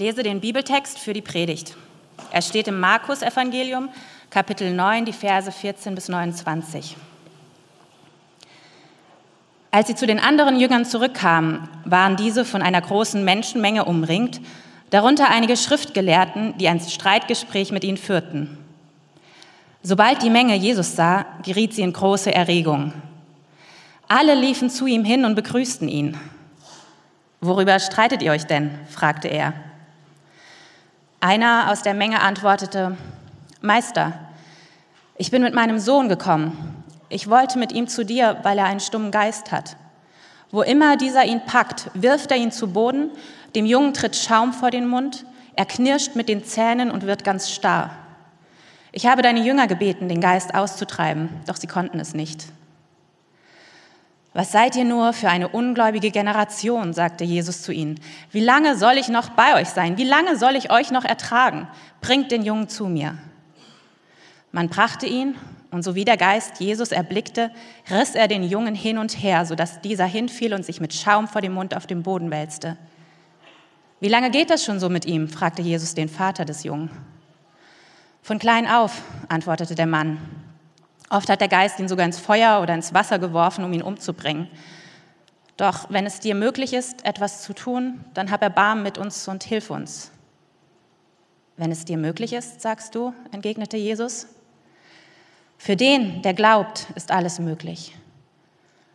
lese den Bibeltext für die Predigt. Er steht im Markus-Evangelium, Kapitel 9, die Verse 14 bis 29. Als sie zu den anderen Jüngern zurückkamen, waren diese von einer großen Menschenmenge umringt, darunter einige Schriftgelehrten, die ein Streitgespräch mit ihnen führten. Sobald die Menge Jesus sah, geriet sie in große Erregung. Alle liefen zu ihm hin und begrüßten ihn. Worüber streitet ihr euch denn? fragte er. Einer aus der Menge antwortete, Meister, ich bin mit meinem Sohn gekommen. Ich wollte mit ihm zu dir, weil er einen stummen Geist hat. Wo immer dieser ihn packt, wirft er ihn zu Boden, dem Jungen tritt Schaum vor den Mund, er knirscht mit den Zähnen und wird ganz starr. Ich habe deine Jünger gebeten, den Geist auszutreiben, doch sie konnten es nicht. Was seid ihr nur für eine ungläubige Generation, sagte Jesus zu ihnen. Wie lange soll ich noch bei euch sein? Wie lange soll ich euch noch ertragen? Bringt den Jungen zu mir. Man brachte ihn, und so wie der Geist Jesus erblickte, riss er den Jungen hin und her, sodass dieser hinfiel und sich mit Schaum vor dem Mund auf den Boden wälzte. Wie lange geht das schon so mit ihm? fragte Jesus den Vater des Jungen. Von klein auf, antwortete der Mann. Oft hat der Geist ihn sogar ins Feuer oder ins Wasser geworfen, um ihn umzubringen. Doch wenn es dir möglich ist, etwas zu tun, dann hab Erbarmen mit uns und hilf uns. Wenn es dir möglich ist, sagst du, entgegnete Jesus. Für den, der glaubt, ist alles möglich.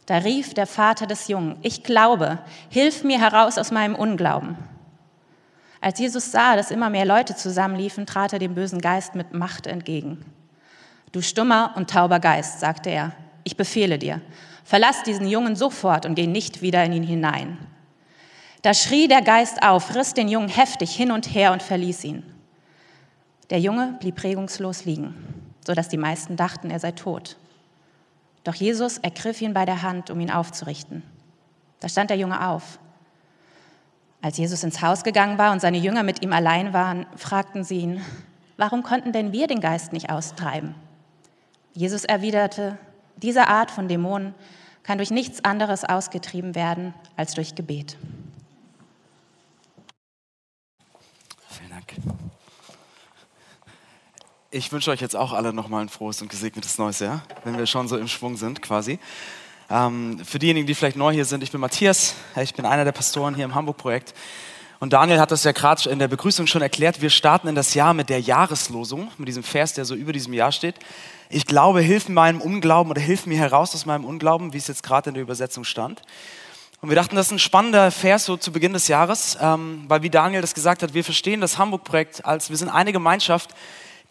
Da rief der Vater des Jungen, ich glaube, hilf mir heraus aus meinem Unglauben. Als Jesus sah, dass immer mehr Leute zusammenliefen, trat er dem bösen Geist mit Macht entgegen. Du stummer und tauber Geist, sagte er, ich befehle dir, verlass diesen Jungen sofort und geh nicht wieder in ihn hinein. Da schrie der Geist auf, riss den Jungen heftig hin und her und verließ ihn. Der Junge blieb regungslos liegen, sodass die meisten dachten, er sei tot. Doch Jesus ergriff ihn bei der Hand, um ihn aufzurichten. Da stand der Junge auf. Als Jesus ins Haus gegangen war und seine Jünger mit ihm allein waren, fragten sie ihn, warum konnten denn wir den Geist nicht austreiben? Jesus erwiderte, diese Art von Dämonen kann durch nichts anderes ausgetrieben werden als durch Gebet. Vielen Dank. Ich wünsche euch jetzt auch alle nochmal ein frohes und gesegnetes neues Jahr, wenn wir schon so im Schwung sind quasi. Ähm, für diejenigen, die vielleicht neu hier sind, ich bin Matthias, ich bin einer der Pastoren hier im Hamburg-Projekt. Und Daniel hat das ja gerade in der Begrüßung schon erklärt. Wir starten in das Jahr mit der Jahreslosung, mit diesem Vers, der so über diesem Jahr steht ich glaube, hilf meinem Unglauben oder hilf mir heraus aus meinem Unglauben, wie es jetzt gerade in der Übersetzung stand. Und wir dachten, das ist ein spannender Vers so zu Beginn des Jahres, ähm, weil wie Daniel das gesagt hat, wir verstehen das Hamburg-Projekt als, wir sind eine Gemeinschaft,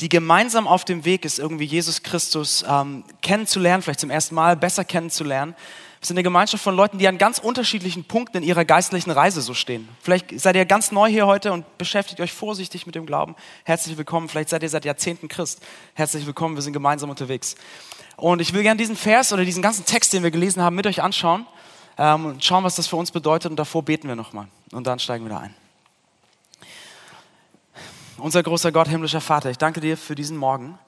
die gemeinsam auf dem Weg ist, irgendwie Jesus Christus ähm, kennenzulernen, vielleicht zum ersten Mal besser kennenzulernen wir sind eine Gemeinschaft von Leuten, die an ganz unterschiedlichen Punkten in ihrer geistlichen Reise so stehen. Vielleicht seid ihr ganz neu hier heute und beschäftigt euch vorsichtig mit dem Glauben. Herzlich willkommen. Vielleicht seid ihr seit Jahrzehnten Christ. Herzlich willkommen. Wir sind gemeinsam unterwegs. Und ich will gerne diesen Vers oder diesen ganzen Text, den wir gelesen haben, mit euch anschauen ähm, und schauen, was das für uns bedeutet. Und davor beten wir nochmal. Und dann steigen wir da ein. Unser großer Gott, himmlischer Vater, ich danke dir für diesen Morgen,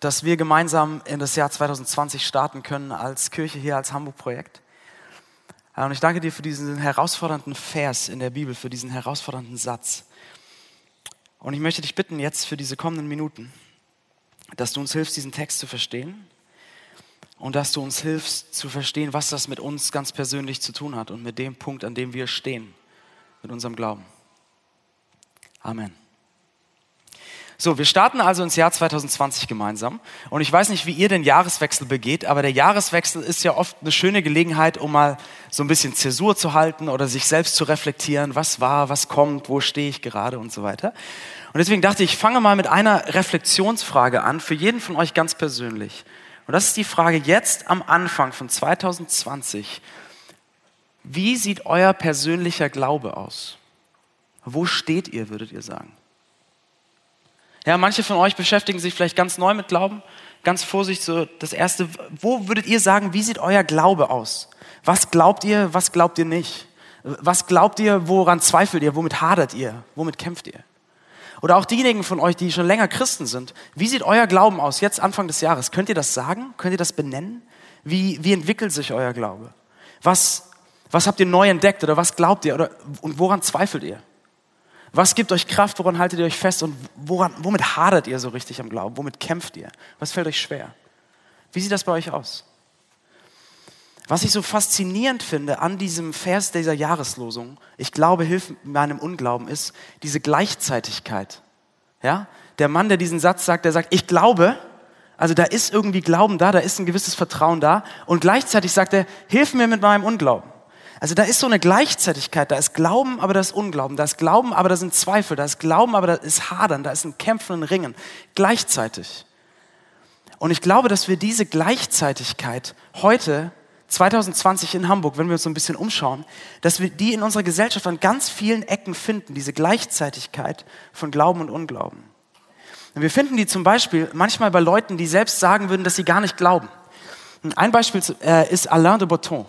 dass wir gemeinsam in das Jahr 2020 starten können als Kirche hier, als Hamburg-Projekt. Und ich danke dir für diesen herausfordernden Vers in der Bibel, für diesen herausfordernden Satz. Und ich möchte dich bitten, jetzt für diese kommenden Minuten, dass du uns hilfst, diesen Text zu verstehen und dass du uns hilfst zu verstehen, was das mit uns ganz persönlich zu tun hat und mit dem Punkt, an dem wir stehen, mit unserem Glauben. Amen. So, wir starten also ins Jahr 2020 gemeinsam. Und ich weiß nicht, wie ihr den Jahreswechsel begeht, aber der Jahreswechsel ist ja oft eine schöne Gelegenheit, um mal so ein bisschen Zäsur zu halten oder sich selbst zu reflektieren, was war, was kommt, wo stehe ich gerade und so weiter. Und deswegen dachte ich, ich fange mal mit einer Reflexionsfrage an, für jeden von euch ganz persönlich. Und das ist die Frage jetzt am Anfang von 2020. Wie sieht euer persönlicher Glaube aus? Wo steht ihr, würdet ihr sagen? Ja, manche von euch beschäftigen sich vielleicht ganz neu mit Glauben. Ganz vorsichtig, so das erste, wo würdet ihr sagen, wie sieht euer Glaube aus? Was glaubt ihr, was glaubt ihr nicht? Was glaubt ihr, woran zweifelt ihr, womit hadert ihr, womit kämpft ihr? Oder auch diejenigen von euch, die schon länger Christen sind, wie sieht euer Glauben aus, jetzt Anfang des Jahres? Könnt ihr das sagen? Könnt ihr das benennen? Wie, wie entwickelt sich euer Glaube? Was, was habt ihr neu entdeckt oder was glaubt ihr oder, und woran zweifelt ihr? Was gibt euch Kraft? Woran haltet ihr euch fest? Und woran, womit hadert ihr so richtig am Glauben? Womit kämpft ihr? Was fällt euch schwer? Wie sieht das bei euch aus? Was ich so faszinierend finde an diesem Vers dieser Jahreslosung, ich glaube, hilft meinem Unglauben, ist diese Gleichzeitigkeit. Ja? Der Mann, der diesen Satz sagt, der sagt, ich glaube, also da ist irgendwie Glauben da, da ist ein gewisses Vertrauen da und gleichzeitig sagt er, hilf mir mit meinem Unglauben. Also da ist so eine Gleichzeitigkeit, da ist Glauben, aber da ist Unglauben, da ist Glauben, aber da sind Zweifel, da ist Glauben, aber da ist Hadern, da ist ein Kämpfen und Ringen, gleichzeitig. Und ich glaube, dass wir diese Gleichzeitigkeit heute 2020 in Hamburg, wenn wir uns so ein bisschen umschauen, dass wir die in unserer Gesellschaft an ganz vielen Ecken finden, diese Gleichzeitigkeit von Glauben und Unglauben. Und wir finden die zum Beispiel manchmal bei Leuten, die selbst sagen würden, dass sie gar nicht glauben. Ein Beispiel äh, ist Alain de Botton.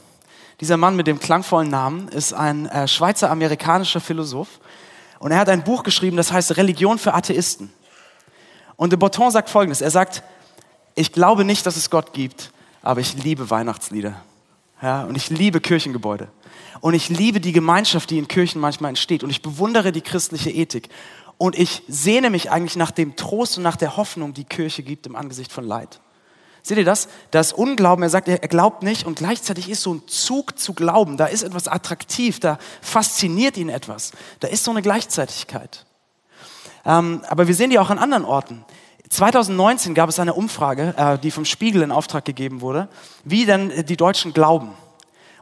Dieser Mann mit dem klangvollen Namen ist ein äh, Schweizer-amerikanischer Philosoph und er hat ein Buch geschrieben, das heißt Religion für Atheisten. Und de Botton sagt Folgendes, er sagt, ich glaube nicht, dass es Gott gibt, aber ich liebe Weihnachtslieder. Ja, und ich liebe Kirchengebäude. Und ich liebe die Gemeinschaft, die in Kirchen manchmal entsteht. Und ich bewundere die christliche Ethik. Und ich sehne mich eigentlich nach dem Trost und nach der Hoffnung, die Kirche gibt im Angesicht von Leid. Seht ihr das? Das Unglauben, er sagt, er glaubt nicht und gleichzeitig ist so ein Zug zu glauben. Da ist etwas attraktiv, da fasziniert ihn etwas. Da ist so eine Gleichzeitigkeit. Ähm, aber wir sehen die auch an anderen Orten. 2019 gab es eine Umfrage, äh, die vom Spiegel in Auftrag gegeben wurde, wie denn die Deutschen glauben.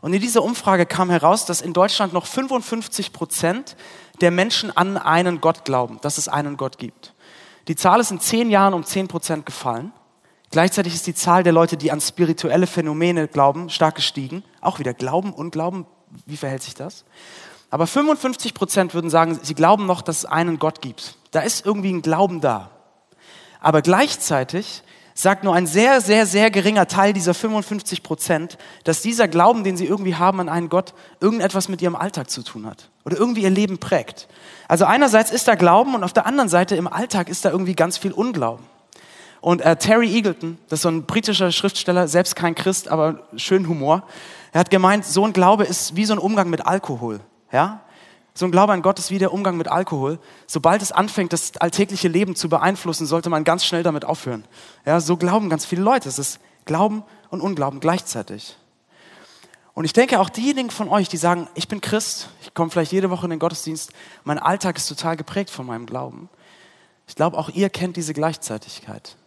Und in dieser Umfrage kam heraus, dass in Deutschland noch 55 Prozent der Menschen an einen Gott glauben, dass es einen Gott gibt. Die Zahl ist in zehn Jahren um 10 Prozent gefallen. Gleichzeitig ist die Zahl der Leute, die an spirituelle Phänomene glauben, stark gestiegen. Auch wieder Glauben und Glauben, wie verhält sich das? Aber 55 Prozent würden sagen, sie glauben noch, dass es einen Gott gibt. Da ist irgendwie ein Glauben da. Aber gleichzeitig sagt nur ein sehr, sehr, sehr geringer Teil dieser 55 Prozent, dass dieser Glauben, den sie irgendwie haben an einen Gott, irgendetwas mit ihrem Alltag zu tun hat oder irgendwie ihr Leben prägt. Also einerseits ist da Glauben und auf der anderen Seite im Alltag ist da irgendwie ganz viel Unglauben. Und äh, Terry Eagleton, das ist so ein britischer Schriftsteller, selbst kein Christ, aber schön Humor, er hat gemeint, so ein Glaube ist wie so ein Umgang mit Alkohol. Ja? So ein Glaube an Gott ist wie der Umgang mit Alkohol. Sobald es anfängt, das alltägliche Leben zu beeinflussen, sollte man ganz schnell damit aufhören. Ja, so glauben ganz viele Leute. Es ist Glauben und Unglauben gleichzeitig. Und ich denke auch diejenigen von euch, die sagen, ich bin Christ, ich komme vielleicht jede Woche in den Gottesdienst, mein Alltag ist total geprägt von meinem Glauben. Ich glaube, auch ihr kennt diese Gleichzeitigkeit.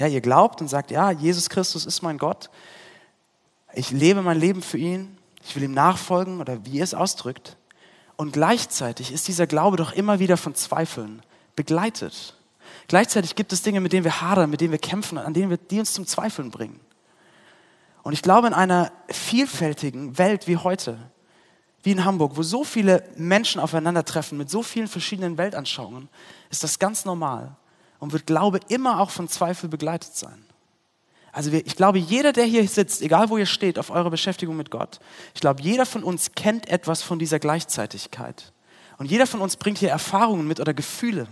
Ja, ihr glaubt und sagt, ja, Jesus Christus ist mein Gott. Ich lebe mein Leben für ihn. Ich will ihm nachfolgen oder wie ihr es ausdrückt. Und gleichzeitig ist dieser Glaube doch immer wieder von Zweifeln begleitet. Gleichzeitig gibt es Dinge, mit denen wir hadern, mit denen wir kämpfen, an denen wir, die uns zum Zweifeln bringen. Und ich glaube, in einer vielfältigen Welt wie heute, wie in Hamburg, wo so viele Menschen aufeinandertreffen mit so vielen verschiedenen Weltanschauungen, ist das ganz normal und wird Glaube immer auch von Zweifel begleitet sein. Also ich glaube, jeder, der hier sitzt, egal wo ihr steht, auf eurer Beschäftigung mit Gott, ich glaube, jeder von uns kennt etwas von dieser Gleichzeitigkeit. Und jeder von uns bringt hier Erfahrungen mit oder Gefühle.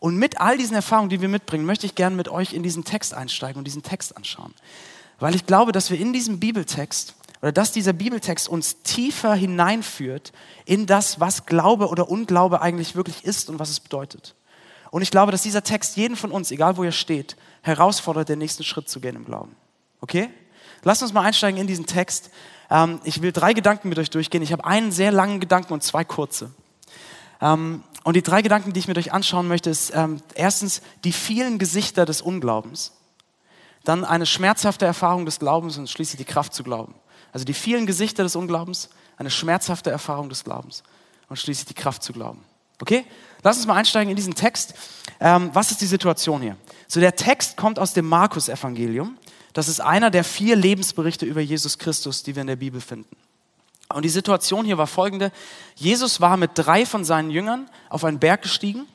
Und mit all diesen Erfahrungen, die wir mitbringen, möchte ich gerne mit euch in diesen Text einsteigen und diesen Text anschauen. Weil ich glaube, dass wir in diesem Bibeltext oder dass dieser Bibeltext uns tiefer hineinführt in das, was Glaube oder Unglaube eigentlich wirklich ist und was es bedeutet. Und ich glaube, dass dieser Text jeden von uns, egal wo er steht, herausfordert, den nächsten Schritt zu gehen im Glauben. Okay? Lasst uns mal einsteigen in diesen Text. Ähm, ich will drei Gedanken mit euch durchgehen. Ich habe einen sehr langen Gedanken und zwei kurze. Ähm, und die drei Gedanken, die ich mit euch anschauen möchte, ist ähm, erstens die vielen Gesichter des Unglaubens, dann eine schmerzhafte Erfahrung des Glaubens und schließlich die Kraft zu glauben. Also die vielen Gesichter des Unglaubens, eine schmerzhafte Erfahrung des Glaubens und schließlich die Kraft zu glauben. Okay? Lass uns mal einsteigen in diesen Text. Ähm, was ist die Situation hier? So, der Text kommt aus dem Markus-Evangelium. Das ist einer der vier Lebensberichte über Jesus Christus, die wir in der Bibel finden. Und die Situation hier war folgende. Jesus war mit drei von seinen Jüngern auf einen Berg gestiegen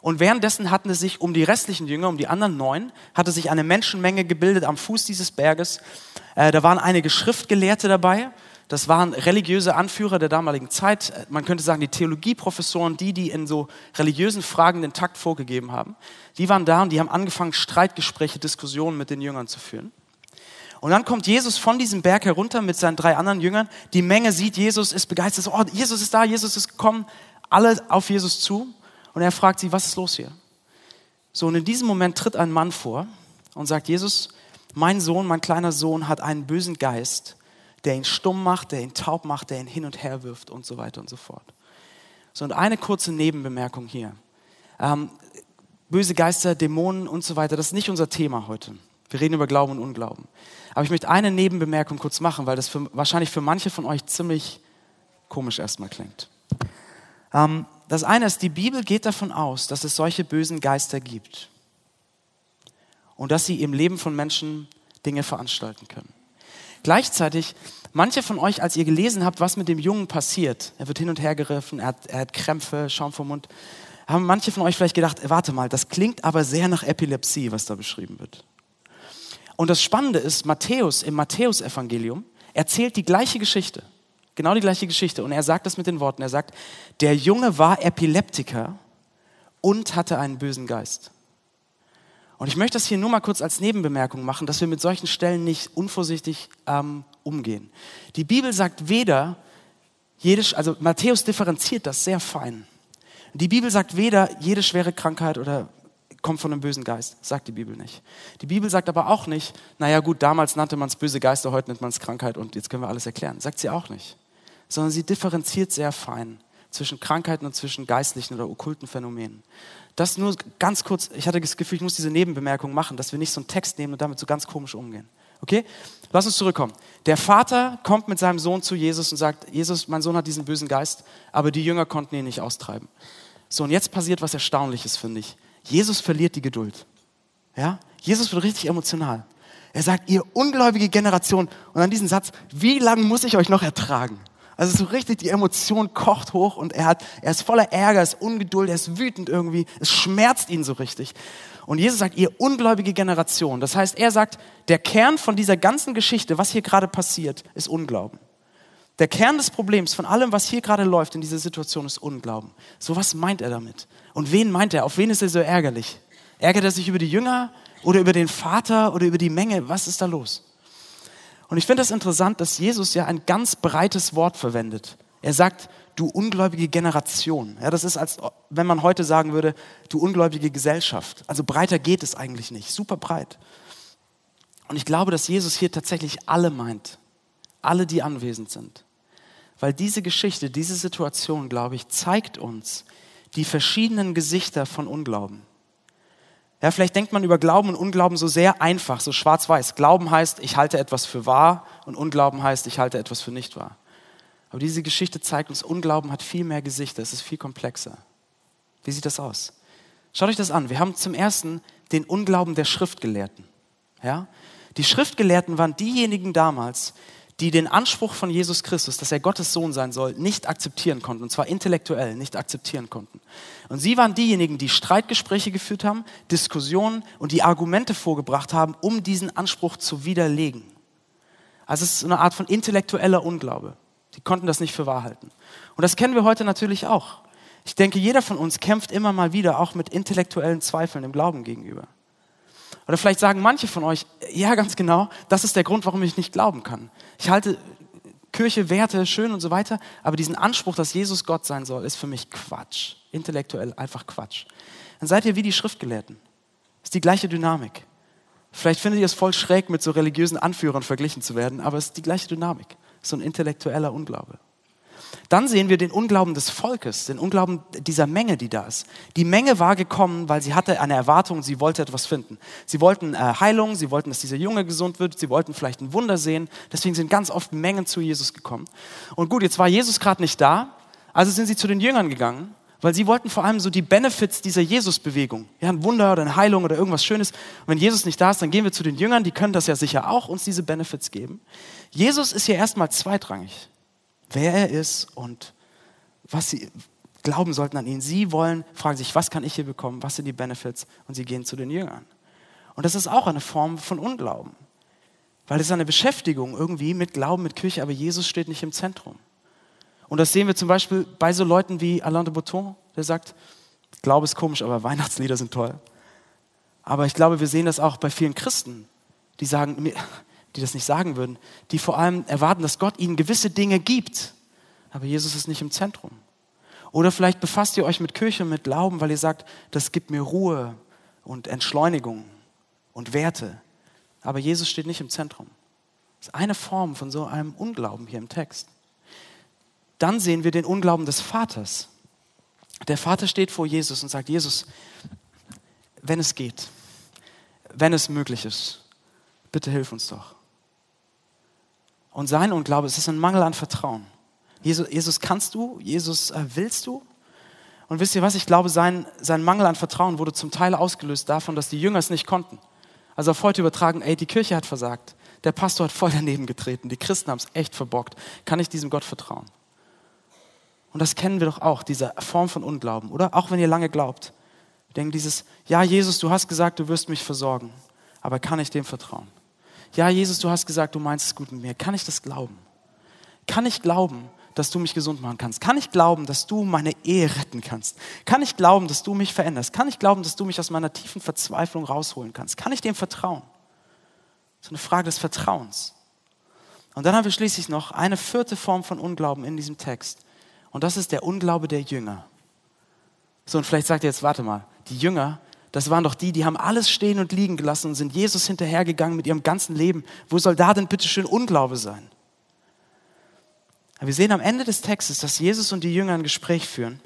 und währenddessen hatten es sich um die restlichen Jünger, um die anderen neun, hatte sich eine Menschenmenge gebildet am Fuß dieses Berges. Äh, da waren einige Schriftgelehrte dabei das waren religiöse Anführer der damaligen Zeit. Man könnte sagen, die Theologieprofessoren, die, die in so religiösen Fragen den Takt vorgegeben haben. Die waren da und die haben angefangen, Streitgespräche, Diskussionen mit den Jüngern zu führen. Und dann kommt Jesus von diesem Berg herunter mit seinen drei anderen Jüngern. Die Menge sieht Jesus, ist begeistert. Oh, Jesus ist da, Jesus ist gekommen. alle auf Jesus zu und er fragt sie, was ist los hier? So, und in diesem Moment tritt ein Mann vor und sagt, Jesus, mein Sohn, mein kleiner Sohn hat einen bösen Geist, der ihn stumm macht, der ihn taub macht, der ihn hin und her wirft und so weiter und so fort. So, und eine kurze Nebenbemerkung hier. Ähm, böse Geister, Dämonen und so weiter, das ist nicht unser Thema heute. Wir reden über Glauben und Unglauben. Aber ich möchte eine Nebenbemerkung kurz machen, weil das für, wahrscheinlich für manche von euch ziemlich komisch erstmal klingt. Ähm, das eine ist, die Bibel geht davon aus, dass es solche bösen Geister gibt und dass sie im Leben von Menschen Dinge veranstalten können. Gleichzeitig, manche von euch, als ihr gelesen habt, was mit dem Jungen passiert, er wird hin und her geriffen, er hat, er hat Krämpfe, Schaum vom Mund, haben manche von euch vielleicht gedacht, warte mal, das klingt aber sehr nach Epilepsie, was da beschrieben wird. Und das Spannende ist, Matthäus im Matthäusevangelium erzählt die gleiche Geschichte. Genau die gleiche Geschichte. Und er sagt das mit den Worten. Er sagt, der Junge war Epileptiker und hatte einen bösen Geist. Und ich möchte das hier nur mal kurz als Nebenbemerkung machen, dass wir mit solchen Stellen nicht unvorsichtig ähm, umgehen. Die Bibel sagt weder, jede, also Matthäus differenziert das sehr fein. Die Bibel sagt weder, jede schwere Krankheit oder kommt von einem bösen Geist, sagt die Bibel nicht. Die Bibel sagt aber auch nicht, naja gut, damals nannte man es böse Geister, heute nennt man es Krankheit und jetzt können wir alles erklären. Sagt sie auch nicht. Sondern sie differenziert sehr fein zwischen Krankheiten und zwischen geistlichen oder okkulten Phänomenen. Das nur ganz kurz, ich hatte das Gefühl, ich muss diese Nebenbemerkung machen, dass wir nicht so einen Text nehmen und damit so ganz komisch umgehen. Okay? Lass uns zurückkommen. Der Vater kommt mit seinem Sohn zu Jesus und sagt, Jesus, mein Sohn hat diesen bösen Geist, aber die Jünger konnten ihn nicht austreiben. So, und jetzt passiert was Erstaunliches, finde ich. Jesus verliert die Geduld. Ja? Jesus wird richtig emotional. Er sagt, ihr ungläubige Generation, und an diesen Satz, wie lange muss ich euch noch ertragen? Also so richtig, die Emotion kocht hoch und er, hat, er ist voller Ärger, ist ungeduld, er ist wütend irgendwie, es schmerzt ihn so richtig. Und Jesus sagt, ihr ungläubige Generation. Das heißt, er sagt, der Kern von dieser ganzen Geschichte, was hier gerade passiert, ist Unglauben. Der Kern des Problems von allem, was hier gerade läuft in dieser Situation, ist Unglauben. So was meint er damit? Und wen meint er? Auf wen ist er so ärgerlich? Ärgert er sich über die Jünger oder über den Vater oder über die Menge? Was ist da los? Und ich finde es das interessant, dass Jesus ja ein ganz breites Wort verwendet. Er sagt, du ungläubige Generation. Ja, das ist, als wenn man heute sagen würde, du ungläubige Gesellschaft. Also breiter geht es eigentlich nicht. Super breit. Und ich glaube, dass Jesus hier tatsächlich alle meint. Alle, die anwesend sind. Weil diese Geschichte, diese Situation, glaube ich, zeigt uns die verschiedenen Gesichter von Unglauben. Ja, vielleicht denkt man über Glauben und Unglauben so sehr einfach, so schwarz-weiß. Glauben heißt, ich halte etwas für wahr und Unglauben heißt, ich halte etwas für nicht wahr. Aber diese Geschichte zeigt uns, Unglauben hat viel mehr Gesichter, es ist viel komplexer. Wie sieht das aus? Schaut euch das an. Wir haben zum ersten den Unglauben der Schriftgelehrten. Ja? Die Schriftgelehrten waren diejenigen damals, die den Anspruch von Jesus Christus, dass er Gottes Sohn sein soll, nicht akzeptieren konnten, und zwar intellektuell nicht akzeptieren konnten. Und sie waren diejenigen, die Streitgespräche geführt haben, Diskussionen und die Argumente vorgebracht haben, um diesen Anspruch zu widerlegen. Also es ist eine Art von intellektueller Unglaube. Die konnten das nicht für wahr halten. Und das kennen wir heute natürlich auch. Ich denke, jeder von uns kämpft immer mal wieder auch mit intellektuellen Zweifeln im Glauben gegenüber. Oder vielleicht sagen manche von euch, ja, ganz genau, das ist der Grund, warum ich nicht glauben kann. Ich halte Kirche, Werte schön und so weiter, aber diesen Anspruch, dass Jesus Gott sein soll, ist für mich Quatsch. Intellektuell einfach Quatsch. Dann seid ihr wie die Schriftgelehrten. Ist die gleiche Dynamik. Vielleicht findet ihr es voll schräg, mit so religiösen Anführern verglichen zu werden, aber es ist die gleiche Dynamik. So ein intellektueller Unglaube. Dann sehen wir den Unglauben des Volkes, den Unglauben dieser Menge, die da ist. Die Menge war gekommen, weil sie hatte eine Erwartung, sie wollte etwas finden. Sie wollten äh, Heilung, sie wollten, dass dieser Junge gesund wird, sie wollten vielleicht ein Wunder sehen. Deswegen sind ganz oft Mengen zu Jesus gekommen. Und gut, jetzt war Jesus gerade nicht da, also sind sie zu den Jüngern gegangen, weil sie wollten vor allem so die Benefits dieser Jesus-Bewegung. Ja, ein Wunder oder eine Heilung oder irgendwas Schönes. Und wenn Jesus nicht da ist, dann gehen wir zu den Jüngern, die können das ja sicher auch uns diese Benefits geben. Jesus ist hier erstmal zweitrangig wer er ist und was sie glauben sollten an ihn. Sie wollen, fragen sich, was kann ich hier bekommen? Was sind die Benefits? Und sie gehen zu den Jüngern. Und das ist auch eine Form von Unglauben. Weil es eine Beschäftigung irgendwie mit Glauben, mit Kirche, aber Jesus steht nicht im Zentrum. Und das sehen wir zum Beispiel bei so Leuten wie Alain de Botton, der sagt, Glaube ist komisch, aber Weihnachtslieder sind toll. Aber ich glaube, wir sehen das auch bei vielen Christen, die sagen, die das nicht sagen würden, die vor allem erwarten, dass Gott ihnen gewisse Dinge gibt. Aber Jesus ist nicht im Zentrum. Oder vielleicht befasst ihr euch mit Kirche mit Glauben, weil ihr sagt, das gibt mir Ruhe und Entschleunigung und Werte. Aber Jesus steht nicht im Zentrum. Das ist eine Form von so einem Unglauben hier im Text. Dann sehen wir den Unglauben des Vaters. Der Vater steht vor Jesus und sagt, Jesus, wenn es geht, wenn es möglich ist, bitte hilf uns doch. Und sein Unglaube ist ein Mangel an Vertrauen. Jesus, Jesus kannst du? Jesus, äh, willst du? Und wisst ihr was? Ich glaube, sein, sein Mangel an Vertrauen wurde zum Teil ausgelöst davon, dass die Jünger es nicht konnten. Also auf heute übertragen, ey, die Kirche hat versagt. Der Pastor hat voll daneben getreten. Die Christen haben es echt verbockt. Kann ich diesem Gott vertrauen? Und das kennen wir doch auch, diese Form von Unglauben, oder? Auch wenn ihr lange glaubt. Wir denken dieses, ja, Jesus, du hast gesagt, du wirst mich versorgen. Aber kann ich dem vertrauen? Ja, Jesus, du hast gesagt, du meinst es gut mit mir. Kann ich das glauben? Kann ich glauben, dass du mich gesund machen kannst? Kann ich glauben, dass du meine Ehe retten kannst? Kann ich glauben, dass du mich veränderst? Kann ich glauben, dass du mich aus meiner tiefen Verzweiflung rausholen kannst? Kann ich dem vertrauen? Ist eine Frage des Vertrauens. Und dann haben wir schließlich noch eine vierte Form von Unglauben in diesem Text. Und das ist der Unglaube der Jünger. So, und vielleicht sagt ihr jetzt, warte mal, die Jünger, das waren doch die, die haben alles stehen und liegen gelassen und sind Jesus hinterhergegangen mit ihrem ganzen Leben. Wo soll da denn bitte schön Unglaube sein? Wir sehen am Ende des Textes, dass Jesus und die Jünger ein Gespräch führen.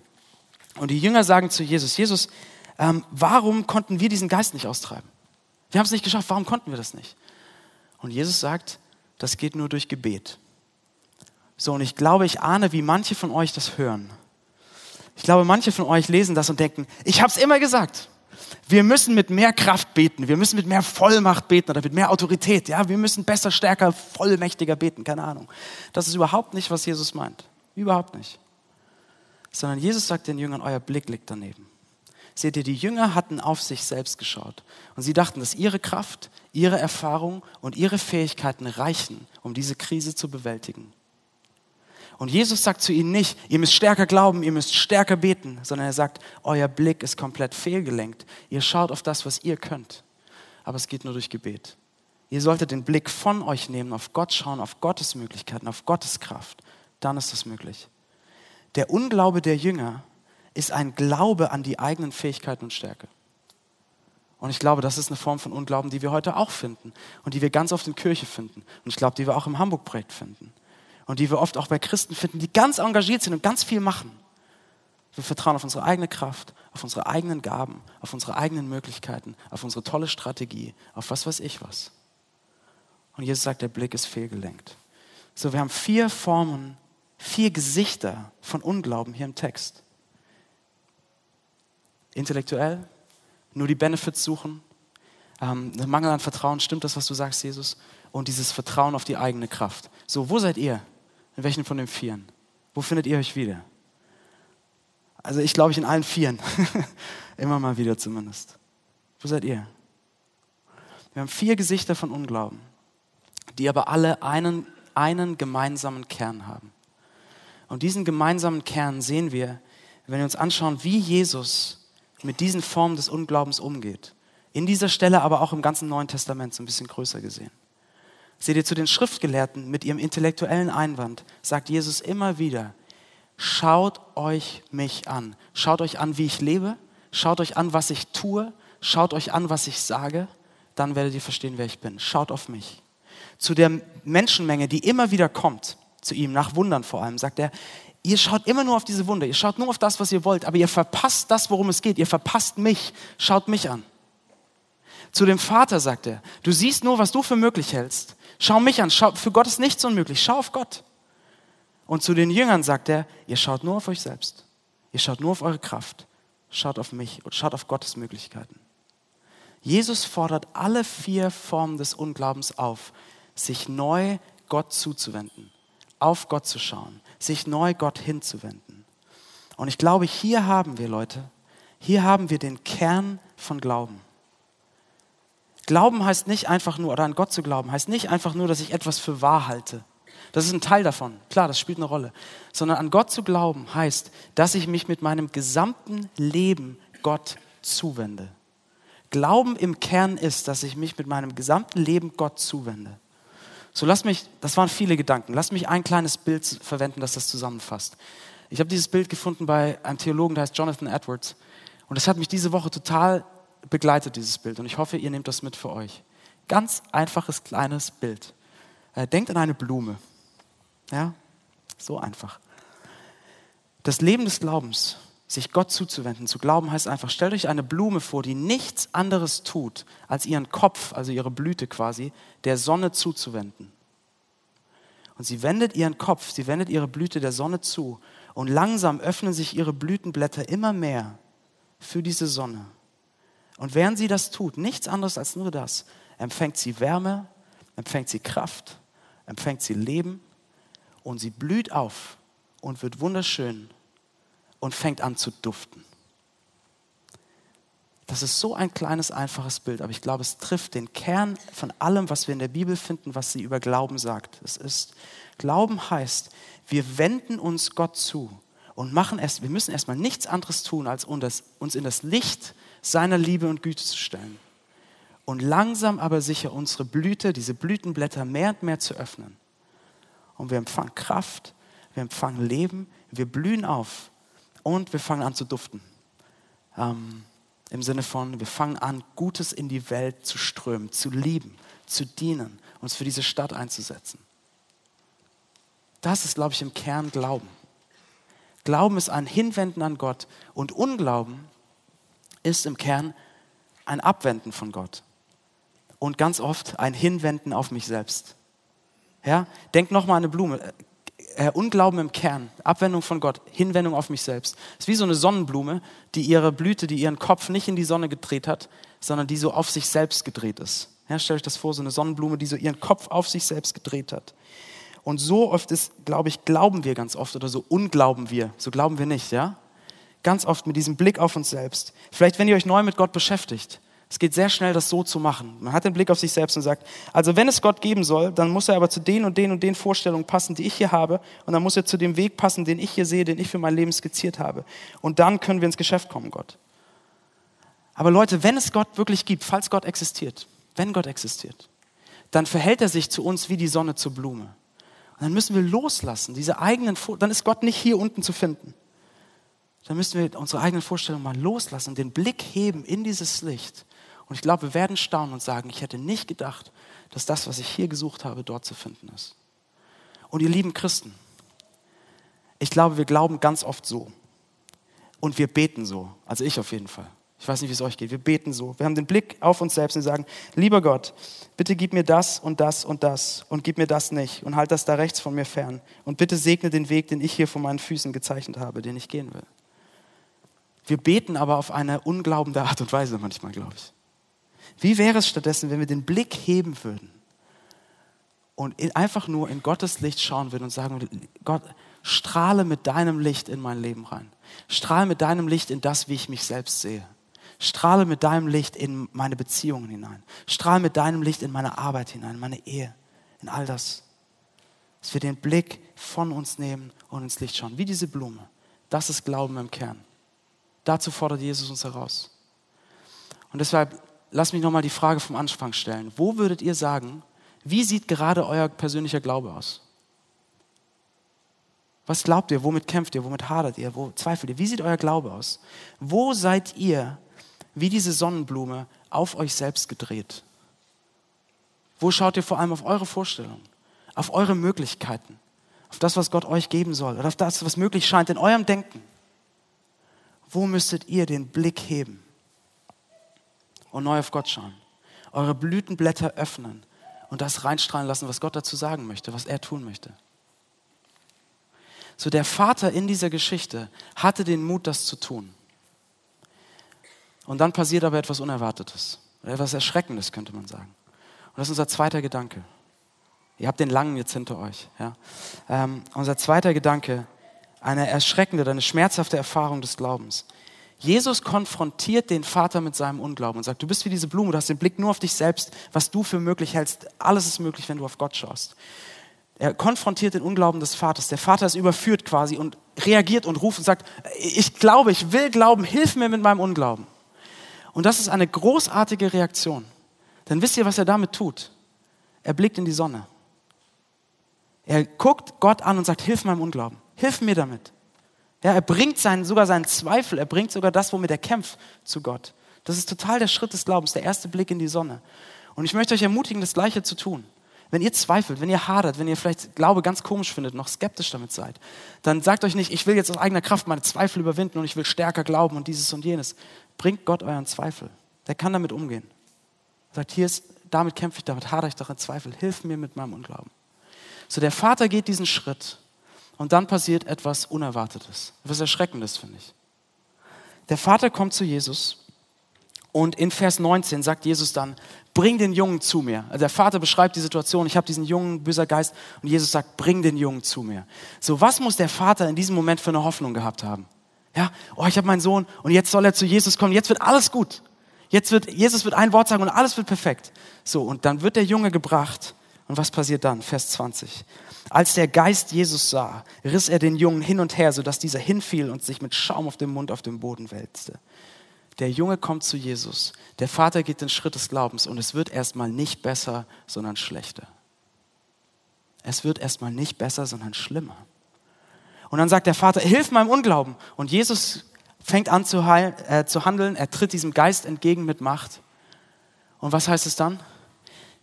Und die Jünger sagen zu Jesus, Jesus, ähm, warum konnten wir diesen Geist nicht austreiben? Wir haben es nicht geschafft, warum konnten wir das nicht? Und Jesus sagt, das geht nur durch Gebet. So, und ich glaube, ich ahne, wie manche von euch das hören. Ich glaube, manche von euch lesen das und denken, ich habe es immer gesagt. Wir müssen mit mehr Kraft beten, wir müssen mit mehr Vollmacht beten oder mit mehr Autorität. Ja, wir müssen besser, stärker, vollmächtiger beten, keine Ahnung. Das ist überhaupt nicht, was Jesus meint. Überhaupt nicht. Sondern Jesus sagt den Jüngern, euer Blick liegt daneben. Seht ihr, die Jünger hatten auf sich selbst geschaut und sie dachten, dass ihre Kraft, ihre Erfahrung und ihre Fähigkeiten reichen, um diese Krise zu bewältigen. Und Jesus sagt zu ihnen nicht, ihr müsst stärker glauben, ihr müsst stärker beten, sondern er sagt, euer Blick ist komplett fehlgelenkt. Ihr schaut auf das, was ihr könnt. Aber es geht nur durch Gebet. Ihr solltet den Blick von euch nehmen, auf Gott schauen, auf Gottes Möglichkeiten, auf Gottes Kraft. Dann ist das möglich. Der Unglaube der Jünger ist ein Glaube an die eigenen Fähigkeiten und Stärke. Und ich glaube, das ist eine Form von Unglauben, die wir heute auch finden und die wir ganz oft in Kirche finden. Und ich glaube, die wir auch im Hamburg-Projekt finden und die wir oft auch bei Christen finden, die ganz engagiert sind und ganz viel machen. Wir vertrauen auf unsere eigene Kraft, auf unsere eigenen Gaben, auf unsere eigenen Möglichkeiten, auf unsere tolle Strategie, auf was weiß ich was. Und Jesus sagt, der Blick ist fehlgelenkt. So, wir haben vier Formen, vier Gesichter von Unglauben hier im Text. Intellektuell, nur die Benefits suchen, ähm, Mangel an Vertrauen, stimmt das, was du sagst, Jesus? Und dieses Vertrauen auf die eigene Kraft. So, wo seid ihr? In welchen von den Vieren? Wo findet ihr euch wieder? Also ich glaube, ich in allen Vieren. Immer mal wieder zumindest. Wo seid ihr? Wir haben vier Gesichter von Unglauben, die aber alle einen, einen gemeinsamen Kern haben. Und diesen gemeinsamen Kern sehen wir, wenn wir uns anschauen, wie Jesus mit diesen Formen des Unglaubens umgeht. In dieser Stelle, aber auch im ganzen Neuen Testament so ein bisschen größer gesehen. Seht ihr, zu den Schriftgelehrten mit ihrem intellektuellen Einwand sagt Jesus immer wieder, schaut euch mich an. Schaut euch an, wie ich lebe. Schaut euch an, was ich tue. Schaut euch an, was ich sage. Dann werdet ihr verstehen, wer ich bin. Schaut auf mich. Zu der Menschenmenge, die immer wieder kommt, zu ihm, nach Wundern vor allem, sagt er, ihr schaut immer nur auf diese Wunder. Ihr schaut nur auf das, was ihr wollt. Aber ihr verpasst das, worum es geht. Ihr verpasst mich. Schaut mich an. Zu dem Vater sagt er, du siehst nur, was du für möglich hältst. Schau mich an, schau, für Gott ist nichts unmöglich, schau auf Gott. Und zu den Jüngern sagt er, ihr schaut nur auf euch selbst, ihr schaut nur auf eure Kraft, schaut auf mich und schaut auf Gottes Möglichkeiten. Jesus fordert alle vier Formen des Unglaubens auf, sich neu Gott zuzuwenden, auf Gott zu schauen, sich neu Gott hinzuwenden. Und ich glaube, hier haben wir, Leute, hier haben wir den Kern von Glauben. Glauben heißt nicht einfach nur, oder an Gott zu glauben, heißt nicht einfach nur, dass ich etwas für wahr halte. Das ist ein Teil davon. Klar, das spielt eine Rolle. Sondern an Gott zu glauben heißt, dass ich mich mit meinem gesamten Leben Gott zuwende. Glauben im Kern ist, dass ich mich mit meinem gesamten Leben Gott zuwende. So lass mich, das waren viele Gedanken, lass mich ein kleines Bild verwenden, das das zusammenfasst. Ich habe dieses Bild gefunden bei einem Theologen, der heißt Jonathan Edwards. Und das hat mich diese Woche total begleitet, dieses Bild. Und ich hoffe, ihr nehmt das mit für euch. Ganz einfaches, kleines Bild. Äh, denkt an eine Blume. Ja, so einfach. Das Leben des Glaubens, sich Gott zuzuwenden, zu glauben, heißt einfach, stellt euch eine Blume vor, die nichts anderes tut, als ihren Kopf, also ihre Blüte quasi, der Sonne zuzuwenden. Und sie wendet ihren Kopf, sie wendet ihre Blüte der Sonne zu und langsam öffnen sich ihre Blütenblätter immer mehr für diese Sonne. Und während sie das tut, nichts anderes als nur das, empfängt sie Wärme, empfängt sie Kraft, empfängt sie Leben und sie blüht auf und wird wunderschön und fängt an zu duften. Das ist so ein kleines, einfaches Bild, aber ich glaube, es trifft den Kern von allem, was wir in der Bibel finden, was sie über Glauben sagt. Es ist, Glauben heißt, wir wenden uns Gott zu und machen erst, wir müssen erstmal nichts anderes tun, als uns in das Licht seiner Liebe und Güte zu stellen. Und langsam aber sicher unsere Blüte, diese Blütenblätter mehr und mehr zu öffnen. Und wir empfangen Kraft, wir empfangen Leben, wir blühen auf und wir fangen an zu duften. Ähm, Im Sinne von, wir fangen an, Gutes in die Welt zu strömen, zu lieben, zu dienen, uns für diese Stadt einzusetzen. Das ist, glaube ich, im Kern Glauben. Glauben ist ein Hinwenden an Gott und Unglauben ist im Kern ein Abwenden von Gott und ganz oft ein Hinwenden auf mich selbst. Ja, denk nochmal an eine Blume. Äh, Unglauben im Kern, Abwendung von Gott, Hinwendung auf mich selbst. Es ist wie so eine Sonnenblume, die ihre Blüte, die ihren Kopf nicht in die Sonne gedreht hat, sondern die so auf sich selbst gedreht ist. Ja, stellt euch das vor, so eine Sonnenblume, die so ihren Kopf auf sich selbst gedreht hat. Und so oft ist, glaube ich, glauben wir ganz oft oder so unglauben wir. So glauben wir nicht, ja? Ganz oft mit diesem Blick auf uns selbst. Vielleicht, wenn ihr euch neu mit Gott beschäftigt. Es geht sehr schnell, das so zu machen. Man hat den Blick auf sich selbst und sagt, also wenn es Gott geben soll, dann muss er aber zu den und den und den Vorstellungen passen, die ich hier habe. Und dann muss er zu dem Weg passen, den ich hier sehe, den ich für mein Leben skizziert habe. Und dann können wir ins Geschäft kommen, Gott. Aber Leute, wenn es Gott wirklich gibt, falls Gott existiert, wenn Gott existiert, dann verhält er sich zu uns wie die Sonne zur Blume. Und dann müssen wir loslassen, diese eigenen, dann ist Gott nicht hier unten zu finden. Dann müssen wir unsere eigenen Vorstellungen mal loslassen, den Blick heben in dieses Licht. Und ich glaube, wir werden staunen und sagen, ich hätte nicht gedacht, dass das, was ich hier gesucht habe, dort zu finden ist. Und ihr lieben Christen, ich glaube, wir glauben ganz oft so. Und wir beten so. Also ich auf jeden Fall. Ich weiß nicht, wie es euch geht. Wir beten so. Wir haben den Blick auf uns selbst und sagen, lieber Gott, bitte gib mir das und das und das und gib mir das nicht und halt das da rechts von mir fern. Und bitte segne den Weg, den ich hier vor meinen Füßen gezeichnet habe, den ich gehen will. Wir beten aber auf eine unglaubende Art und Weise manchmal, glaube ich. Wie wäre es stattdessen, wenn wir den Blick heben würden und einfach nur in Gottes Licht schauen würden und sagen, Gott, strahle mit deinem Licht in mein Leben rein. Strahle mit deinem Licht in das, wie ich mich selbst sehe. Strahle mit deinem Licht in meine Beziehungen hinein. Strahle mit deinem Licht in meine Arbeit hinein, in meine Ehe, in all das. Dass wir den Blick von uns nehmen und ins Licht schauen, wie diese Blume. Das ist Glauben im Kern. Dazu fordert Jesus uns heraus. Und deshalb lass mich nochmal die Frage vom Anfang stellen. Wo würdet ihr sagen, wie sieht gerade euer persönlicher Glaube aus? Was glaubt ihr? Womit kämpft ihr? Womit hadert ihr? Wo zweifelt ihr? Wie sieht euer Glaube aus? Wo seid ihr wie diese Sonnenblume auf euch selbst gedreht? Wo schaut ihr vor allem auf eure Vorstellungen, auf eure Möglichkeiten, auf das, was Gott euch geben soll oder auf das, was möglich scheint in eurem Denken? Wo müsstet ihr den Blick heben und neu auf Gott schauen? Eure Blütenblätter öffnen und das reinstrahlen lassen, was Gott dazu sagen möchte, was er tun möchte. So der Vater in dieser Geschichte hatte den Mut, das zu tun. Und dann passiert aber etwas Unerwartetes, etwas Erschreckendes, könnte man sagen. Und das ist unser zweiter Gedanke. Ihr habt den langen jetzt hinter euch. Ja? Ähm, unser zweiter Gedanke, eine erschreckende, eine schmerzhafte Erfahrung des Glaubens. Jesus konfrontiert den Vater mit seinem Unglauben und sagt, du bist wie diese Blume, du hast den Blick nur auf dich selbst, was du für möglich hältst. Alles ist möglich, wenn du auf Gott schaust. Er konfrontiert den Unglauben des Vaters. Der Vater ist überführt quasi und reagiert und ruft und sagt, ich glaube, ich will glauben, hilf mir mit meinem Unglauben. Und das ist eine großartige Reaktion. Denn wisst ihr, was er damit tut? Er blickt in die Sonne. Er guckt Gott an und sagt, hilf meinem Unglauben, hilf mir damit. Ja, er bringt seinen, sogar seinen Zweifel, er bringt sogar das, womit er kämpft, zu Gott. Das ist total der Schritt des Glaubens, der erste Blick in die Sonne. Und ich möchte euch ermutigen, das Gleiche zu tun. Wenn ihr zweifelt, wenn ihr hadert, wenn ihr vielleicht Glaube ganz komisch findet, noch skeptisch damit seid, dann sagt euch nicht, ich will jetzt aus eigener Kraft meine Zweifel überwinden und ich will stärker glauben und dieses und jenes. Bringt Gott euren Zweifel. Der kann damit umgehen. Sagt, hier ist, damit kämpfe ich, damit hadere ich darin Zweifel. Hilf mir mit meinem Unglauben. So, der Vater geht diesen Schritt und dann passiert etwas Unerwartetes, etwas Erschreckendes, finde ich. Der Vater kommt zu Jesus und in Vers 19 sagt Jesus dann, bring den Jungen zu mir. Also der Vater beschreibt die Situation, ich habe diesen Jungen, böser Geist, und Jesus sagt, bring den Jungen zu mir. So, was muss der Vater in diesem Moment für eine Hoffnung gehabt haben? Ja, oh, ich habe meinen Sohn und jetzt soll er zu Jesus kommen, jetzt wird alles gut. Jetzt wird, Jesus wird ein Wort sagen und alles wird perfekt. So, und dann wird der Junge gebracht. Und was passiert dann? Vers 20. Als der Geist Jesus sah, riss er den Jungen hin und her, sodass dieser hinfiel und sich mit Schaum auf dem Mund auf den Boden wälzte. Der Junge kommt zu Jesus. Der Vater geht den Schritt des Glaubens und es wird erstmal nicht besser, sondern schlechter. Es wird erstmal nicht besser, sondern schlimmer. Und dann sagt der Vater, hilf meinem Unglauben. Und Jesus fängt an zu, heil, äh, zu handeln. Er tritt diesem Geist entgegen mit Macht. Und was heißt es dann?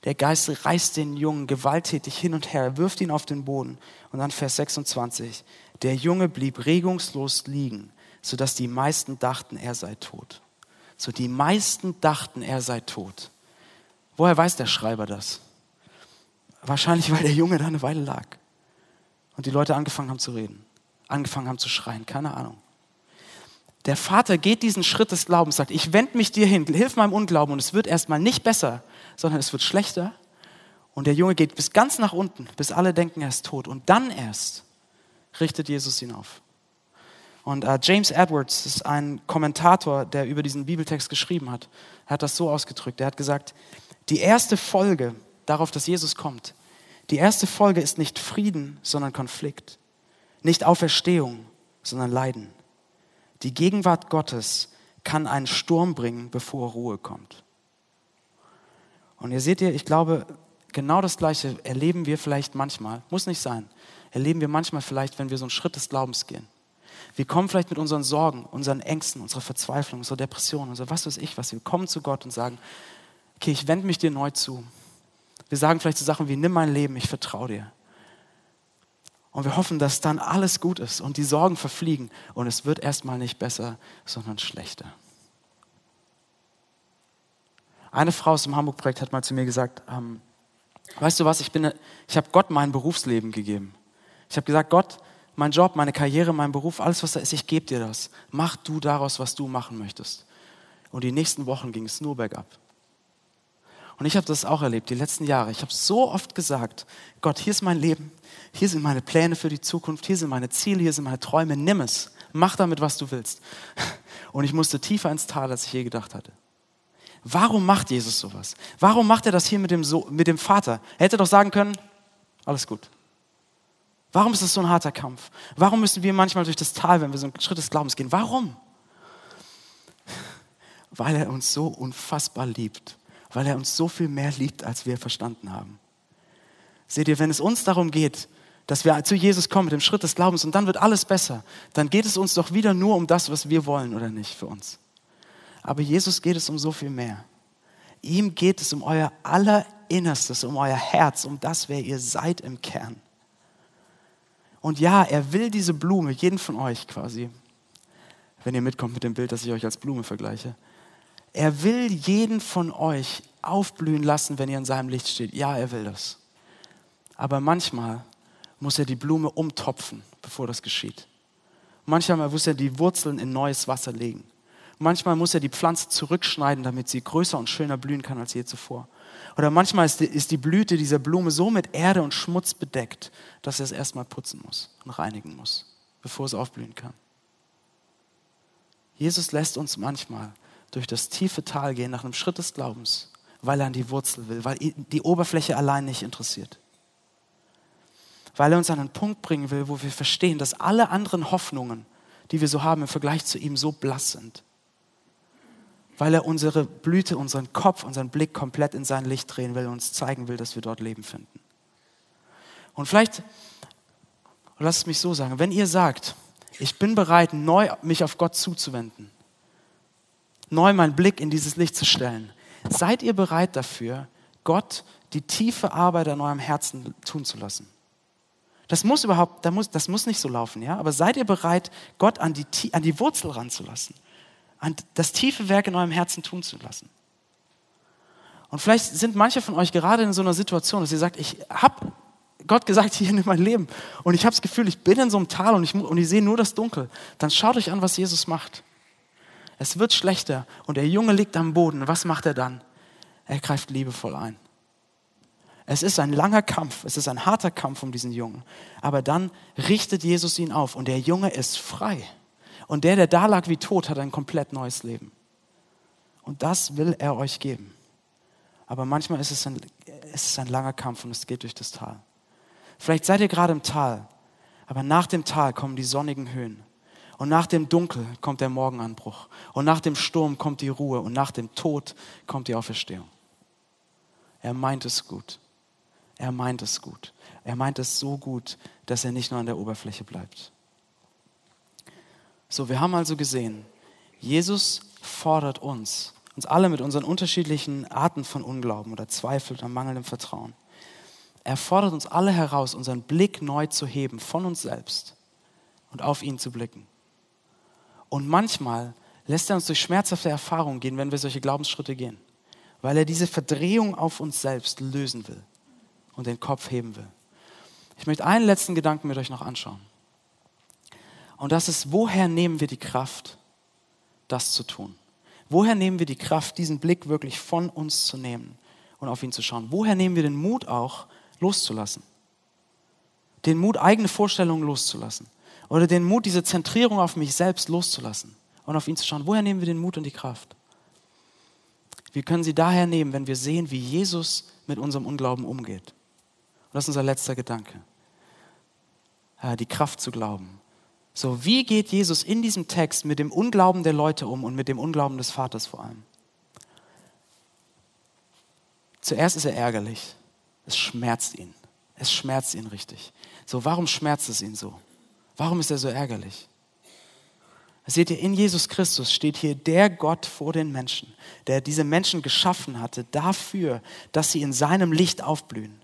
Der Geist reißt den Jungen gewalttätig hin und her, wirft ihn auf den Boden. Und dann Vers 26. Der Junge blieb regungslos liegen sodass die meisten dachten, er sei tot. So die meisten dachten, er sei tot. Woher weiß der Schreiber das? Wahrscheinlich, weil der Junge da eine Weile lag und die Leute angefangen haben zu reden, angefangen haben zu schreien, keine Ahnung. Der Vater geht diesen Schritt des Glaubens, sagt, ich wende mich dir hin, hilf meinem Unglauben und es wird erstmal nicht besser, sondern es wird schlechter. Und der Junge geht bis ganz nach unten, bis alle denken, er ist tot. Und dann erst richtet Jesus ihn auf. Und äh, James Edwards ist ein Kommentator, der über diesen Bibeltext geschrieben hat. Er hat das so ausgedrückt. Er hat gesagt, die erste Folge darauf, dass Jesus kommt, die erste Folge ist nicht Frieden, sondern Konflikt. Nicht Auferstehung, sondern Leiden. Die Gegenwart Gottes kann einen Sturm bringen, bevor Ruhe kommt. Und ihr seht ihr, ich glaube, genau das Gleiche erleben wir vielleicht manchmal, muss nicht sein, erleben wir manchmal vielleicht, wenn wir so einen Schritt des Glaubens gehen. Wir kommen vielleicht mit unseren Sorgen, unseren Ängsten, unserer Verzweiflung, unserer Depression, unser was weiß ich was. Wir kommen zu Gott und sagen, okay, ich wende mich dir neu zu. Wir sagen vielleicht so Sachen wie, nimm mein Leben, ich vertraue dir. Und wir hoffen, dass dann alles gut ist und die Sorgen verfliegen und es wird erstmal nicht besser, sondern schlechter. Eine Frau aus dem Hamburg-Projekt hat mal zu mir gesagt, ähm, weißt du was, ich, ich habe Gott mein Berufsleben gegeben. Ich habe gesagt, Gott, mein Job, meine Karriere, mein Beruf, alles, was da ist, ich gebe dir das. Mach du daraus, was du machen möchtest. Und die nächsten Wochen ging es nur bergab. Und ich habe das auch erlebt, die letzten Jahre. Ich habe so oft gesagt, Gott, hier ist mein Leben, hier sind meine Pläne für die Zukunft, hier sind meine Ziele, hier sind meine Träume, nimm es, mach damit, was du willst. Und ich musste tiefer ins Tal, als ich je gedacht hatte. Warum macht Jesus sowas? Warum macht er das hier mit dem, so mit dem Vater? Er hätte doch sagen können, alles gut, Warum ist es so ein harter Kampf? Warum müssen wir manchmal durch das Tal, wenn wir so einen Schritt des Glaubens gehen? Warum? Weil er uns so unfassbar liebt. Weil er uns so viel mehr liebt, als wir verstanden haben. Seht ihr, wenn es uns darum geht, dass wir zu Jesus kommen mit dem Schritt des Glaubens und dann wird alles besser, dann geht es uns doch wieder nur um das, was wir wollen oder nicht für uns. Aber Jesus geht es um so viel mehr. Ihm geht es um euer allerinnerstes, um euer Herz, um das, wer ihr seid im Kern. Und ja, er will diese Blume, jeden von euch quasi, wenn ihr mitkommt mit dem Bild, das ich euch als Blume vergleiche. Er will jeden von euch aufblühen lassen, wenn ihr in seinem Licht steht. Ja, er will das. Aber manchmal muss er die Blume umtopfen, bevor das geschieht. Manchmal muss er die Wurzeln in neues Wasser legen. Manchmal muss er die Pflanze zurückschneiden, damit sie größer und schöner blühen kann als je zuvor. Oder manchmal ist die, ist die Blüte dieser Blume so mit Erde und Schmutz bedeckt, dass er es erstmal putzen muss und reinigen muss, bevor es aufblühen kann. Jesus lässt uns manchmal durch das tiefe Tal gehen nach einem Schritt des Glaubens, weil er an die Wurzel will, weil die Oberfläche allein nicht interessiert. Weil er uns an einen Punkt bringen will, wo wir verstehen, dass alle anderen Hoffnungen, die wir so haben im Vergleich zu ihm, so blass sind weil er unsere Blüte, unseren Kopf, unseren Blick komplett in sein Licht drehen will und uns zeigen will, dass wir dort Leben finden. Und vielleicht, lasst es mich so sagen, wenn ihr sagt, Ich bin bereit, neu mich auf Gott zuzuwenden. Neu meinen Blick in dieses Licht zu stellen. Seid ihr bereit dafür, Gott die tiefe Arbeit an eurem Herzen tun zu lassen? Das muss überhaupt, das muss, das muss nicht so laufen, ja? Aber seid ihr bereit, Gott an die, an die Wurzel ranzulassen? Das tiefe Werk in eurem Herzen tun zu lassen? Und vielleicht sind manche von euch gerade in so einer Situation, dass ihr sagt, ich habe Gott gesagt, hier in mein Leben. Und ich habe das Gefühl, ich bin in so einem Tal und ich, und ich sehe nur das Dunkel. Dann schaut euch an, was Jesus macht. Es wird schlechter und der Junge liegt am Boden. Was macht er dann? Er greift liebevoll ein. Es ist ein langer Kampf, es ist ein harter Kampf um diesen Jungen. Aber dann richtet Jesus ihn auf und der Junge ist frei. Und der, der da lag wie tot, hat ein komplett neues Leben. Und das will er euch geben. Aber manchmal ist es ein, es ein langer Kampf und es geht durch das Tal. Vielleicht seid ihr gerade im Tal, aber nach dem Tal kommen die sonnigen Höhen. Und nach dem Dunkel kommt der Morgenanbruch. Und nach dem Sturm kommt die Ruhe. Und nach dem Tod kommt die Auferstehung. Er meint es gut. Er meint es gut. Er meint es so gut, dass er nicht nur an der Oberfläche bleibt. So, wir haben also gesehen, Jesus fordert uns, uns alle mit unseren unterschiedlichen Arten von Unglauben oder Zweifel oder mangelndem Vertrauen, er fordert uns alle heraus, unseren Blick neu zu heben von uns selbst und auf ihn zu blicken. Und manchmal lässt er uns durch schmerzhafte Erfahrungen gehen, wenn wir solche Glaubensschritte gehen, weil er diese Verdrehung auf uns selbst lösen will und den Kopf heben will. Ich möchte einen letzten Gedanken mit euch noch anschauen. Und das ist, woher nehmen wir die Kraft, das zu tun? Woher nehmen wir die Kraft, diesen Blick wirklich von uns zu nehmen und auf ihn zu schauen? Woher nehmen wir den Mut auch, loszulassen. Den Mut, eigene Vorstellungen loszulassen. Oder den Mut, diese Zentrierung auf mich selbst loszulassen und auf ihn zu schauen. Woher nehmen wir den Mut und die Kraft? Wir können sie daher nehmen, wenn wir sehen, wie Jesus mit unserem Unglauben umgeht. Und das ist unser letzter Gedanke. Die Kraft zu glauben. So, wie geht Jesus in diesem Text mit dem Unglauben der Leute um und mit dem Unglauben des Vaters vor allem? Zuerst ist er ärgerlich. Es schmerzt ihn. Es schmerzt ihn richtig. So, warum schmerzt es ihn so? Warum ist er so ärgerlich? Seht ihr, in Jesus Christus steht hier der Gott vor den Menschen, der diese Menschen geschaffen hatte, dafür, dass sie in seinem Licht aufblühen.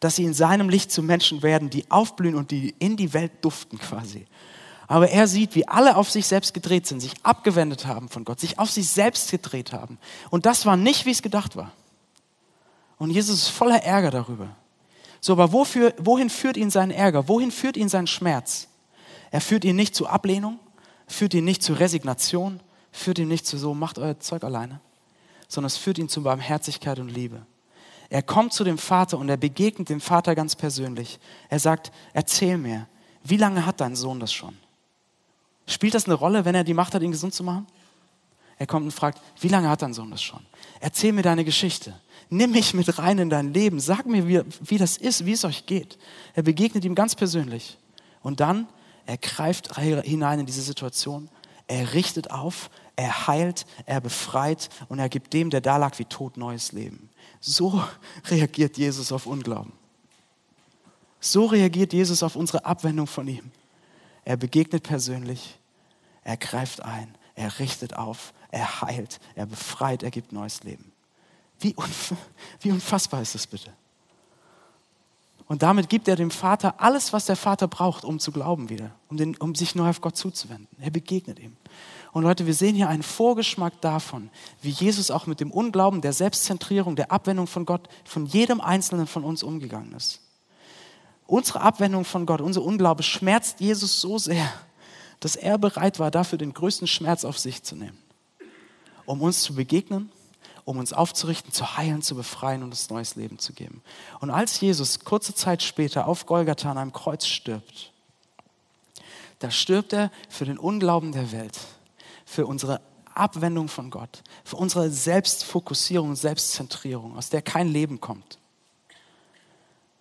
Dass sie in seinem Licht zu Menschen werden, die aufblühen und die in die Welt duften quasi. Aber er sieht, wie alle auf sich selbst gedreht sind, sich abgewendet haben von Gott, sich auf sich selbst gedreht haben. Und das war nicht, wie es gedacht war. Und Jesus ist voller Ärger darüber. So, aber wofür, wohin führt ihn sein Ärger? Wohin führt ihn sein Schmerz? Er führt ihn nicht zu Ablehnung, führt ihn nicht zu Resignation, führt ihn nicht zu so, macht euer Zeug alleine, sondern es führt ihn zu Barmherzigkeit und Liebe. Er kommt zu dem Vater und er begegnet dem Vater ganz persönlich. Er sagt, erzähl mir, wie lange hat dein Sohn das schon? Spielt das eine Rolle, wenn er die Macht hat, ihn gesund zu machen? Er kommt und fragt, wie lange hat dein Sohn das schon? Erzähl mir deine Geschichte. Nimm mich mit rein in dein Leben. Sag mir, wie, wie das ist, wie es euch geht. Er begegnet ihm ganz persönlich. Und dann, er greift hinein in diese Situation. Er richtet auf, er heilt, er befreit und er gibt dem, der da lag, wie tot neues Leben. So reagiert Jesus auf Unglauben. So reagiert Jesus auf unsere Abwendung von ihm. Er begegnet persönlich, er greift ein, er richtet auf, er heilt, er befreit, er gibt neues Leben. Wie, unf wie unfassbar ist das bitte? Und damit gibt er dem Vater alles, was der Vater braucht, um zu glauben wieder, um, den, um sich neu auf Gott zuzuwenden. Er begegnet ihm. Und Leute, wir sehen hier einen Vorgeschmack davon, wie Jesus auch mit dem Unglauben, der Selbstzentrierung, der Abwendung von Gott, von jedem Einzelnen von uns umgegangen ist. Unsere Abwendung von Gott, unser Unglaube schmerzt Jesus so sehr, dass er bereit war, dafür den größten Schmerz auf sich zu nehmen, um uns zu begegnen um uns aufzurichten, zu heilen, zu befreien und uns neues Leben zu geben. Und als Jesus kurze Zeit später auf Golgatha an einem Kreuz stirbt, da stirbt er für den Unglauben der Welt, für unsere Abwendung von Gott, für unsere Selbstfokussierung, Selbstzentrierung, aus der kein Leben kommt.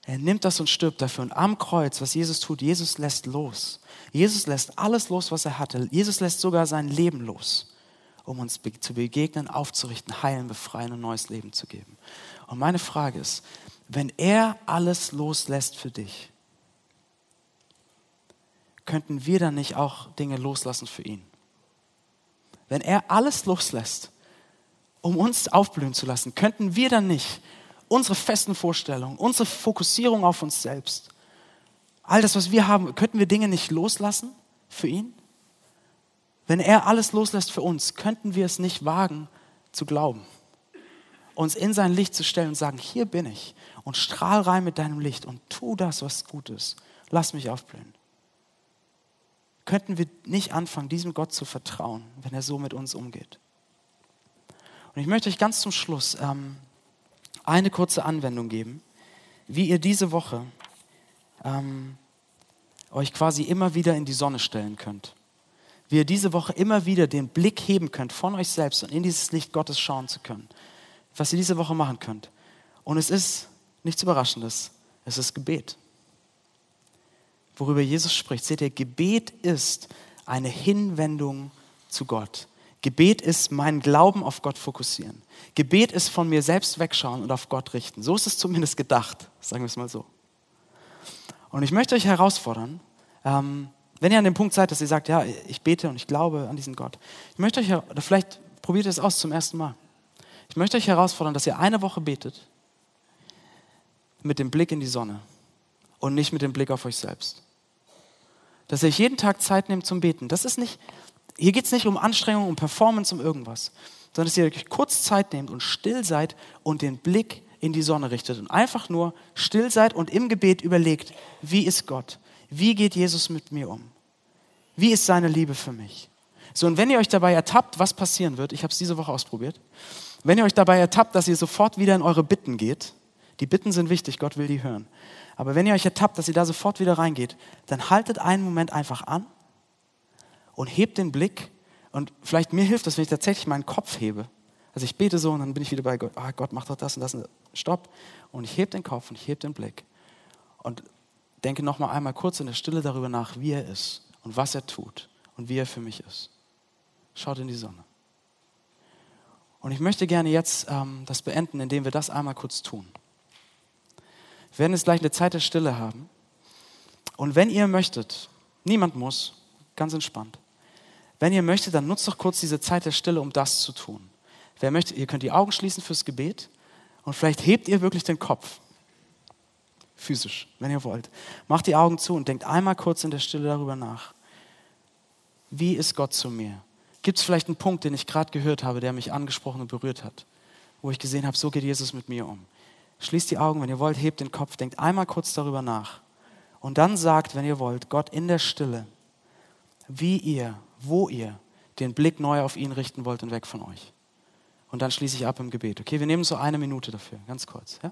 Er nimmt das und stirbt dafür. Und am Kreuz, was Jesus tut, Jesus lässt los. Jesus lässt alles los, was er hatte. Jesus lässt sogar sein Leben los um uns zu begegnen, aufzurichten, heilen, befreien und neues Leben zu geben. Und meine Frage ist, wenn er alles loslässt für dich, könnten wir dann nicht auch Dinge loslassen für ihn? Wenn er alles loslässt, um uns aufblühen zu lassen, könnten wir dann nicht unsere festen Vorstellungen, unsere Fokussierung auf uns selbst, all das, was wir haben, könnten wir Dinge nicht loslassen für ihn? Wenn er alles loslässt für uns, könnten wir es nicht wagen zu glauben, uns in sein Licht zu stellen und sagen, hier bin ich und strahl rein mit deinem Licht und tu das, was gut ist. Lass mich aufblühen. Könnten wir nicht anfangen, diesem Gott zu vertrauen, wenn er so mit uns umgeht? Und ich möchte euch ganz zum Schluss ähm, eine kurze Anwendung geben, wie ihr diese Woche ähm, euch quasi immer wieder in die Sonne stellen könnt. Wie ihr diese Woche immer wieder den Blick heben könnt von euch selbst und in dieses Licht Gottes schauen zu können. Was ihr diese Woche machen könnt. Und es ist nichts Überraschendes, es ist Gebet. Worüber Jesus spricht, seht ihr, Gebet ist eine Hinwendung zu Gott. Gebet ist mein Glauben auf Gott fokussieren. Gebet ist von mir selbst wegschauen und auf Gott richten. So ist es zumindest gedacht, sagen wir es mal so. Und ich möchte euch herausfordern, ähm, wenn ihr an dem Punkt seid, dass ihr sagt, ja, ich bete und ich glaube an diesen Gott. Ich möchte euch, oder vielleicht probiert ihr es aus zum ersten Mal. Ich möchte euch herausfordern, dass ihr eine Woche betet mit dem Blick in die Sonne und nicht mit dem Blick auf euch selbst. Dass ihr euch jeden Tag Zeit nehmt zum Beten. Das ist nicht, hier geht es nicht um Anstrengung, um Performance, um irgendwas, sondern dass ihr euch kurz Zeit nehmt und still seid und den Blick in die Sonne richtet und einfach nur still seid und im Gebet überlegt, wie ist Gott? Wie geht Jesus mit mir um? Wie ist seine Liebe für mich? So, und wenn ihr euch dabei ertappt, was passieren wird, ich habe es diese Woche ausprobiert, wenn ihr euch dabei ertappt, dass ihr sofort wieder in eure Bitten geht, die Bitten sind wichtig, Gott will die hören, aber wenn ihr euch ertappt, dass ihr da sofort wieder reingeht, dann haltet einen Moment einfach an und hebt den Blick. Und vielleicht mir hilft das, wenn ich tatsächlich meinen Kopf hebe. Also ich bete so und dann bin ich wieder bei Gott. Ah, Gott macht doch das und das. Stopp. Und ich hebe den Kopf und ich hebe den Blick. Und denke nochmal einmal kurz in der Stille darüber nach, wie er ist und was er tut und wie er für mich ist. Schaut in die Sonne. Und ich möchte gerne jetzt ähm, das beenden, indem wir das einmal kurz tun. Wir werden jetzt gleich eine Zeit der Stille haben. Und wenn ihr möchtet, niemand muss, ganz entspannt. Wenn ihr möchtet, dann nutzt doch kurz diese Zeit der Stille, um das zu tun. Wer möchte, ihr könnt die Augen schließen fürs Gebet und vielleicht hebt ihr wirklich den Kopf. Physisch, wenn ihr wollt. Macht die Augen zu und denkt einmal kurz in der Stille darüber nach. Wie ist Gott zu mir? Gibt es vielleicht einen Punkt, den ich gerade gehört habe, der mich angesprochen und berührt hat? Wo ich gesehen habe, so geht Jesus mit mir um. Schließt die Augen, wenn ihr wollt, hebt den Kopf, denkt einmal kurz darüber nach. Und dann sagt, wenn ihr wollt, Gott in der Stille, wie ihr, wo ihr den Blick neu auf ihn richten wollt und weg von euch. Und dann schließe ich ab im Gebet. Okay, wir nehmen so eine Minute dafür, ganz kurz. Ja?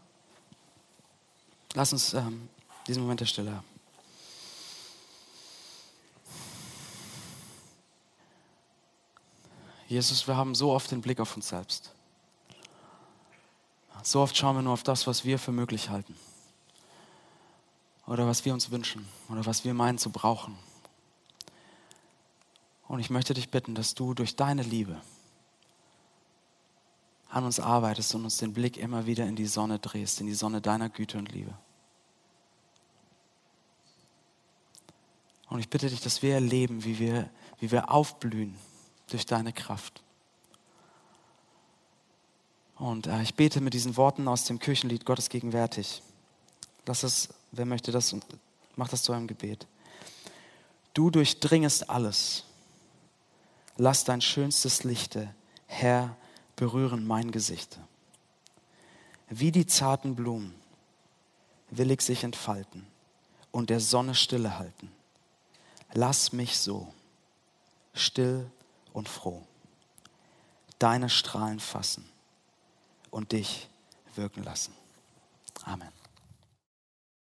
Lass uns ähm, diesen Moment der Stille haben. Jesus, wir haben so oft den Blick auf uns selbst. So oft schauen wir nur auf das, was wir für möglich halten. Oder was wir uns wünschen. Oder was wir meinen zu brauchen. Und ich möchte dich bitten, dass du durch deine Liebe an uns arbeitest und uns den Blick immer wieder in die Sonne drehst, in die Sonne deiner Güte und Liebe. Und ich bitte dich, dass wir erleben, wie wir, wie wir aufblühen durch deine Kraft. Und äh, ich bete mit diesen Worten aus dem Kirchenlied Gottes gegenwärtig. Lass es, wer möchte das, mach das zu einem Gebet. Du durchdringest alles lass dein schönstes Lichte, Herr, berühren mein Gesicht. Wie die zarten Blumen will ich sich entfalten und der Sonne Stille halten. Lass mich so, still und froh, deine Strahlen fassen und dich wirken lassen. Amen.